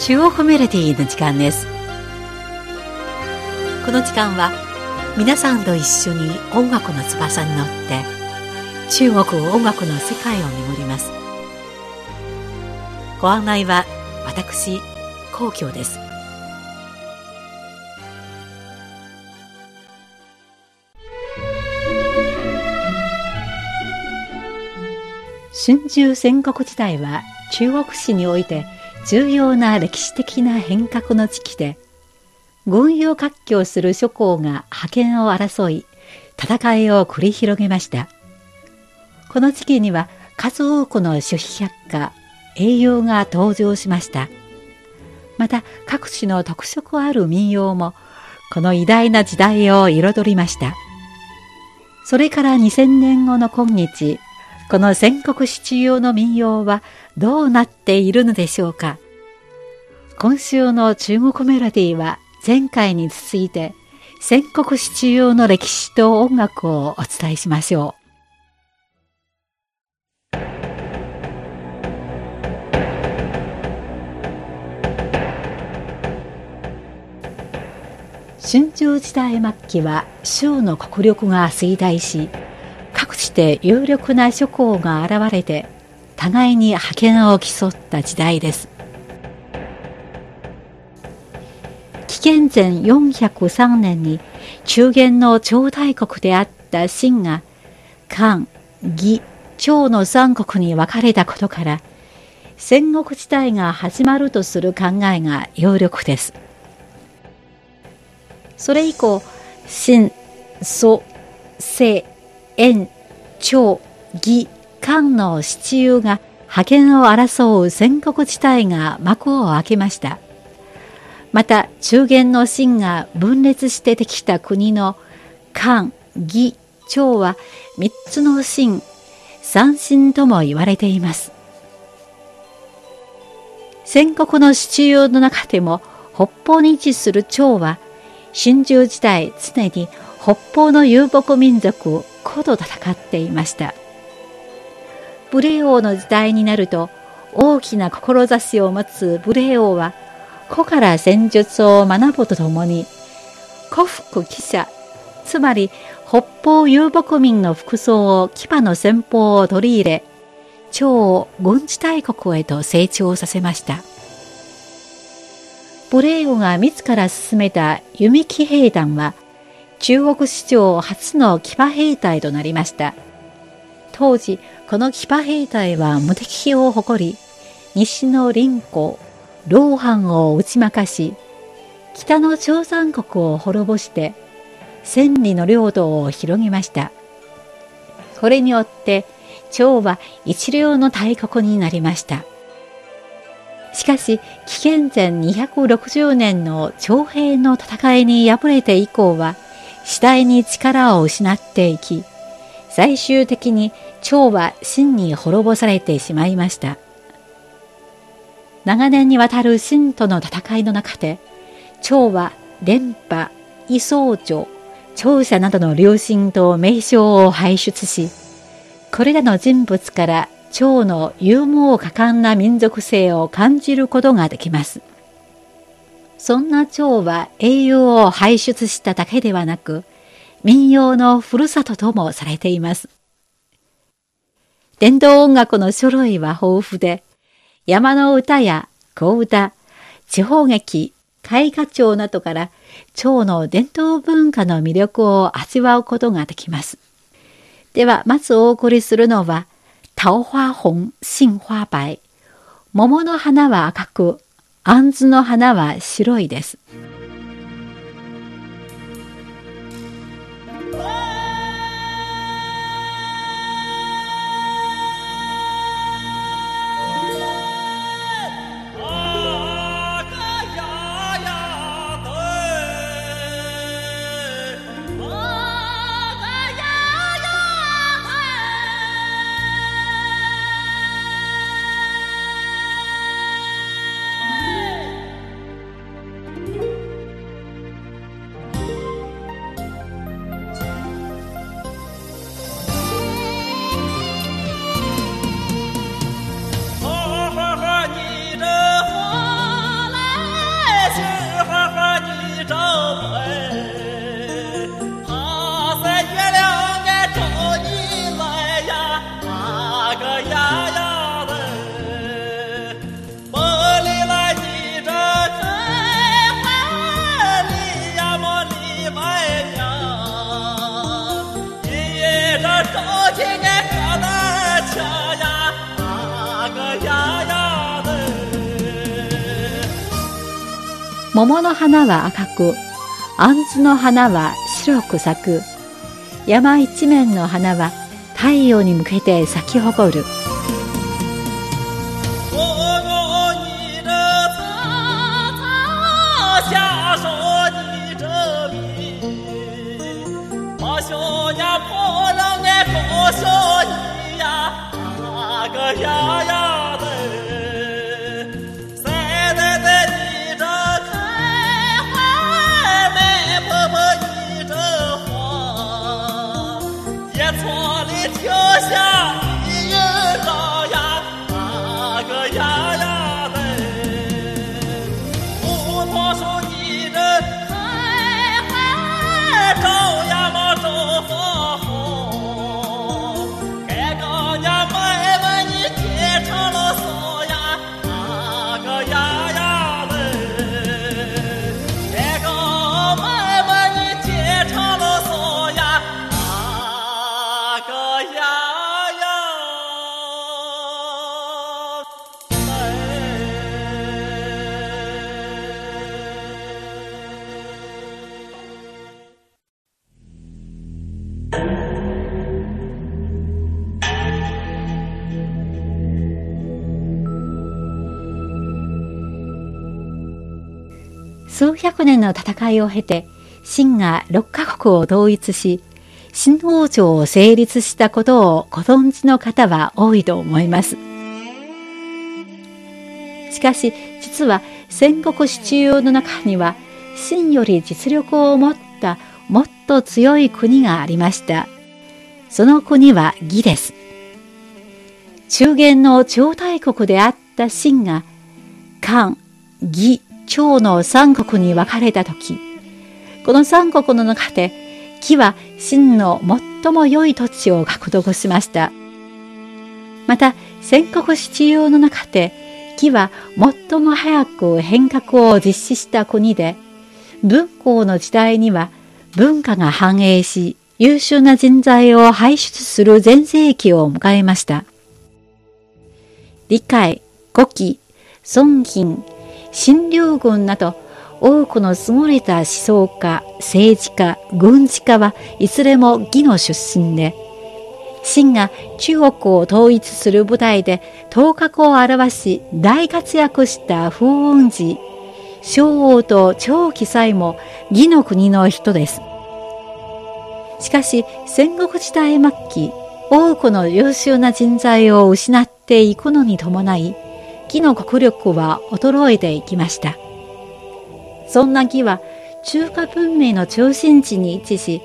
中国メロディーの時間ですこの時間は皆さんと一緒に音楽の翼に乗って中国音楽の世界を巡りますご案内は私皇居です春秋戦国時代は中国史において重要な歴史的な変革の時期で軍用割拠する諸侯が覇権を争い戦いを繰り広げました。この時期には数多くの諸子百科栄養が登場しました。また各地の特色ある民謡もこの偉大な時代を彩りました。それから2000年後の今日この戦国七用の民謡はどうなっているのでしょうか？今週の中国メロディーは前回に続いて戦国七用の歴史と音楽をお伝えしましょう。春秋時代末期は州の国力が衰退し各地で有力な諸侯が現れて互いに覇権を競った時代です紀元前403年に中原の超大国であった秦が漢、義、趙の三国に分かれたことから戦国時代が始まるとする考えが有力です。それ以降、秦、蘇、清、燕、趙、義、漢の七雄が覇権を争う戦国地帯が幕を開けました。また中原の秦が分裂してできた国の漢、義、趙は三つの秦、三秦とも言われています。戦国の七雄の中でも北方に位置する趙は春秋時代常に北方の遊牧民族古と戦っていました。武霊王の時代になると大きな志を持つ武霊王は古から戦術を学ぶとともに古服記者つまり北方遊牧民の服装を騎馬の戦法を取り入れ超軍事大国へと成長させました。武霊王が自ら進めた弓騎兵団は中国史上初の騎馬兵隊となりました。当時この騎馬兵隊は無敵を誇り西の林湖老藩を打ち負かし北の朝鮮国を滅ぼして千里の領土を広げました。これによって趙は一流の大国になりました。しかし紀元前260年の徴兵の戦いに敗れて以降は次第に力を失っていき最終的に趙は秦に滅ぼされてしまいました。長年にわたる秦との戦いの中で、趙は連覇、異宗女、長者などの流神と名称を輩出し、これらの人物から趙の勇猛果敢な民族性を感じることができます。そんな趙は英雄を輩出しただけではなく、民謡のふるさとともされています。伝統音楽の書類は豊富で、山の歌や小歌、地方劇、絵画帳などから蝶の伝統文化の魅力を味わうことができます。では、まずお送りするのは、桃花紅、杏花白。桃の花は赤く、杏の花は白いです。桃の花は赤く、杏の花は白く咲く。山一面の花は太陽に向けて咲き誇る。900年の戦いを経て、秦が6カ国を統一し、新王朝を成立したことをご存知の方は多いと思います。しかし、実は戦国支中の中には、秦より実力を持ったもっと強い国がありました。その国は魏です。中原の超大国であった秦が、漢、魏趙の三国に分かれたとき、この三国の中で、義は秦の最も良い土地を獲得しました。また、戦国七雄の中で、義は最も早く変革を実施した国で、文皇の時代には文化が繁栄し、優秀な人材を輩出する全盛期を迎えました。理解、古希、孫品、新流軍など多くの優れた思想家、政治家、軍事家はいずれも義の出身で、秦が中国を統一する舞台で頭角を現し大活躍した風雲児、昭王と張記載も義の国の人です。しかし戦国時代末期、多くの優秀な人材を失っていくのに伴い、義の国力は衰えていきました。そんな義は中華文明の中心地に位置し、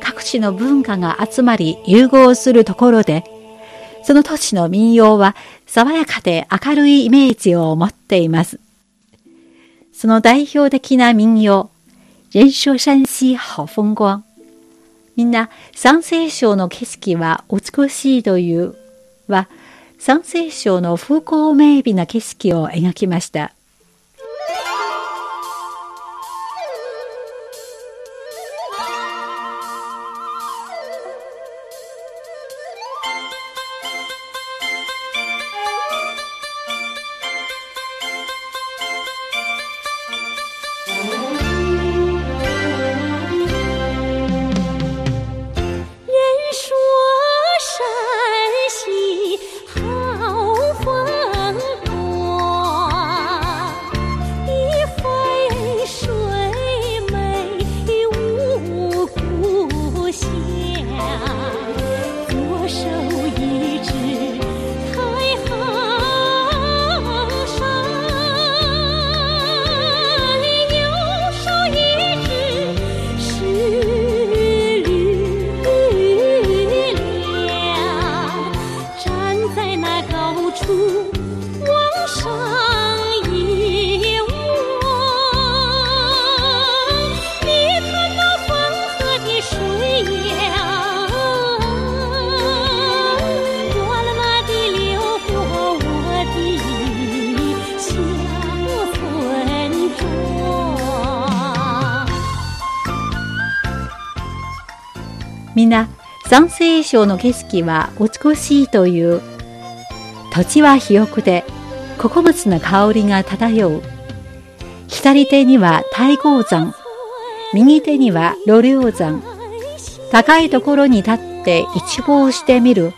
各地の文化が集まり融合するところで、その土地の民謡は爽やかで明るいイメージを持っています。その代表的な民謡、人说山西好風光。みんな、山西省の景色は美しいというは、山西省の風光明媚な景色を描きました。那高处往上一望，你看那黄河的水呀，哗啦啦地流过我的小村庄。みんな、山西省の景色は美しいという。土地は肥沃で、穀物の香りが漂う。左手には大鉱山、右手には露竜山。高いところに立って一望してみる。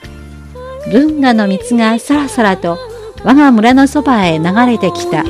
文化の水がさらさらと我が村のそばへ流れてきた。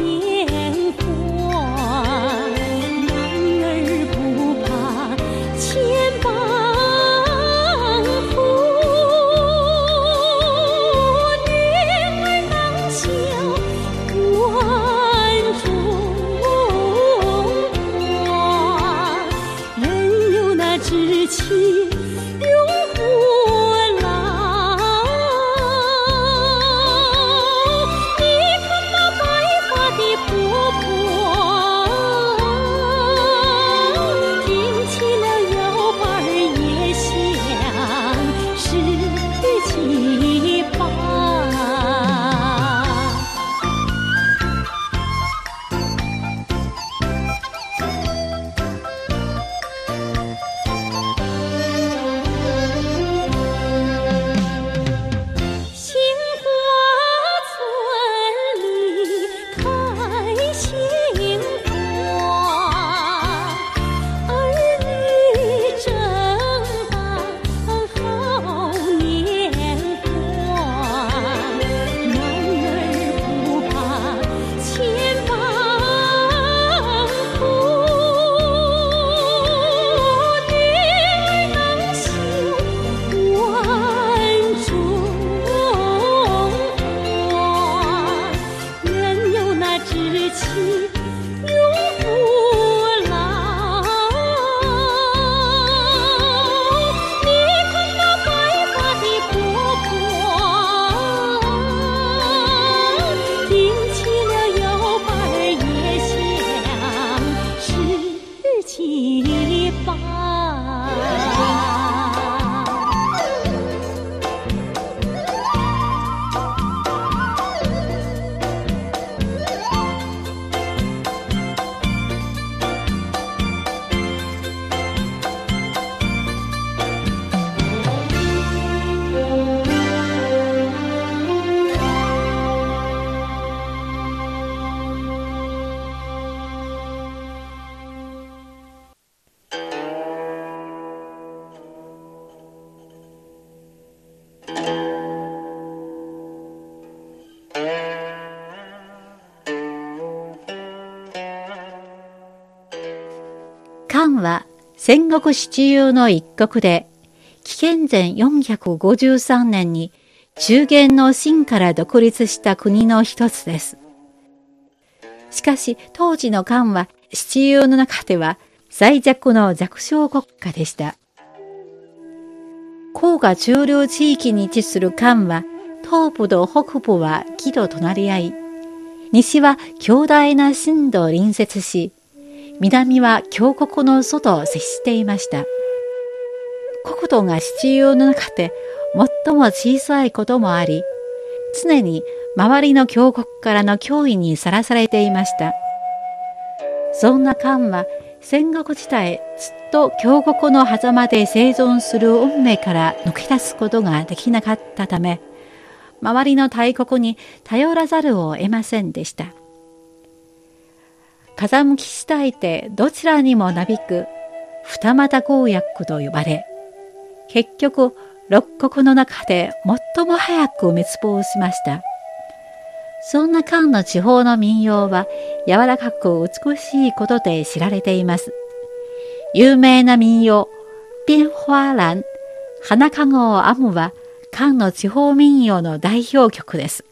漢は戦国七雄の一国で、紀元前453年に中原の秦から独立した国の一つです。しかし当時の漢は七雄の中では最弱の弱小国家でした。黄河中流地域に位置する漢は東部と北部は木と隣り合い、西は強大な震度隣接し、南は峡谷の外を接していました。国土が七雄の中で最も小さいこともあり、常に周りの峡谷からの脅威にさらされていました。そんな漢は戦国時代ずっと峡谷の狭間で生存する運命から抜け出すことができなかったため、周りの大国に頼らざるを得ませんでした。風向き次第でどちらにもなびく二股公約と呼ばれ、結局六国の中で最も早く滅亡しました。そんな漢の地方の民謡は柔らかく美しいことで知られています。有名な民謡、变花蘭、花かごを編むは漢の地方民謡の代表曲です。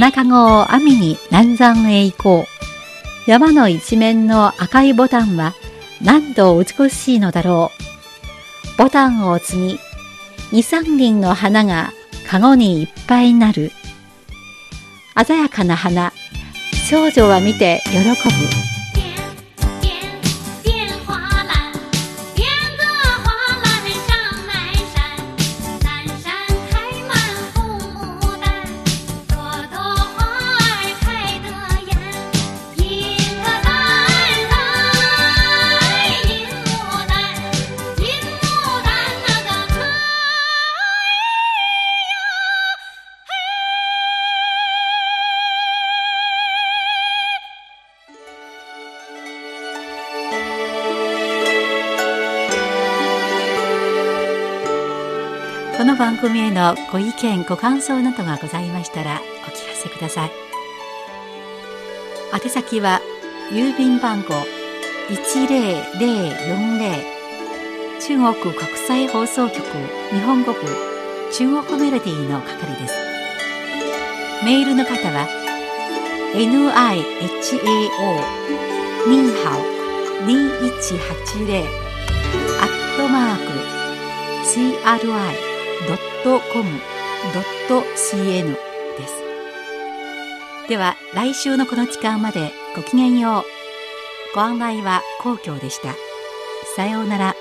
花籠を網に南山へ行こう。山の一面の赤いボタンは何度美しいのだろう。ボタンを積み、二三輪の花が籠にいっぱいになる。鮮やかな花、少女は見て喜ぶ。組へのご意見、ご感想などがございましたらお聞かせください。宛先は郵便番号10040中国国際放送局日本語部中国メロディーの係です。メールの方は nihao ニーハオ2180アットマーク CRI .com.cn です。では来週のこの時間までごきげんよう。ご案内は皇居でした。さようなら。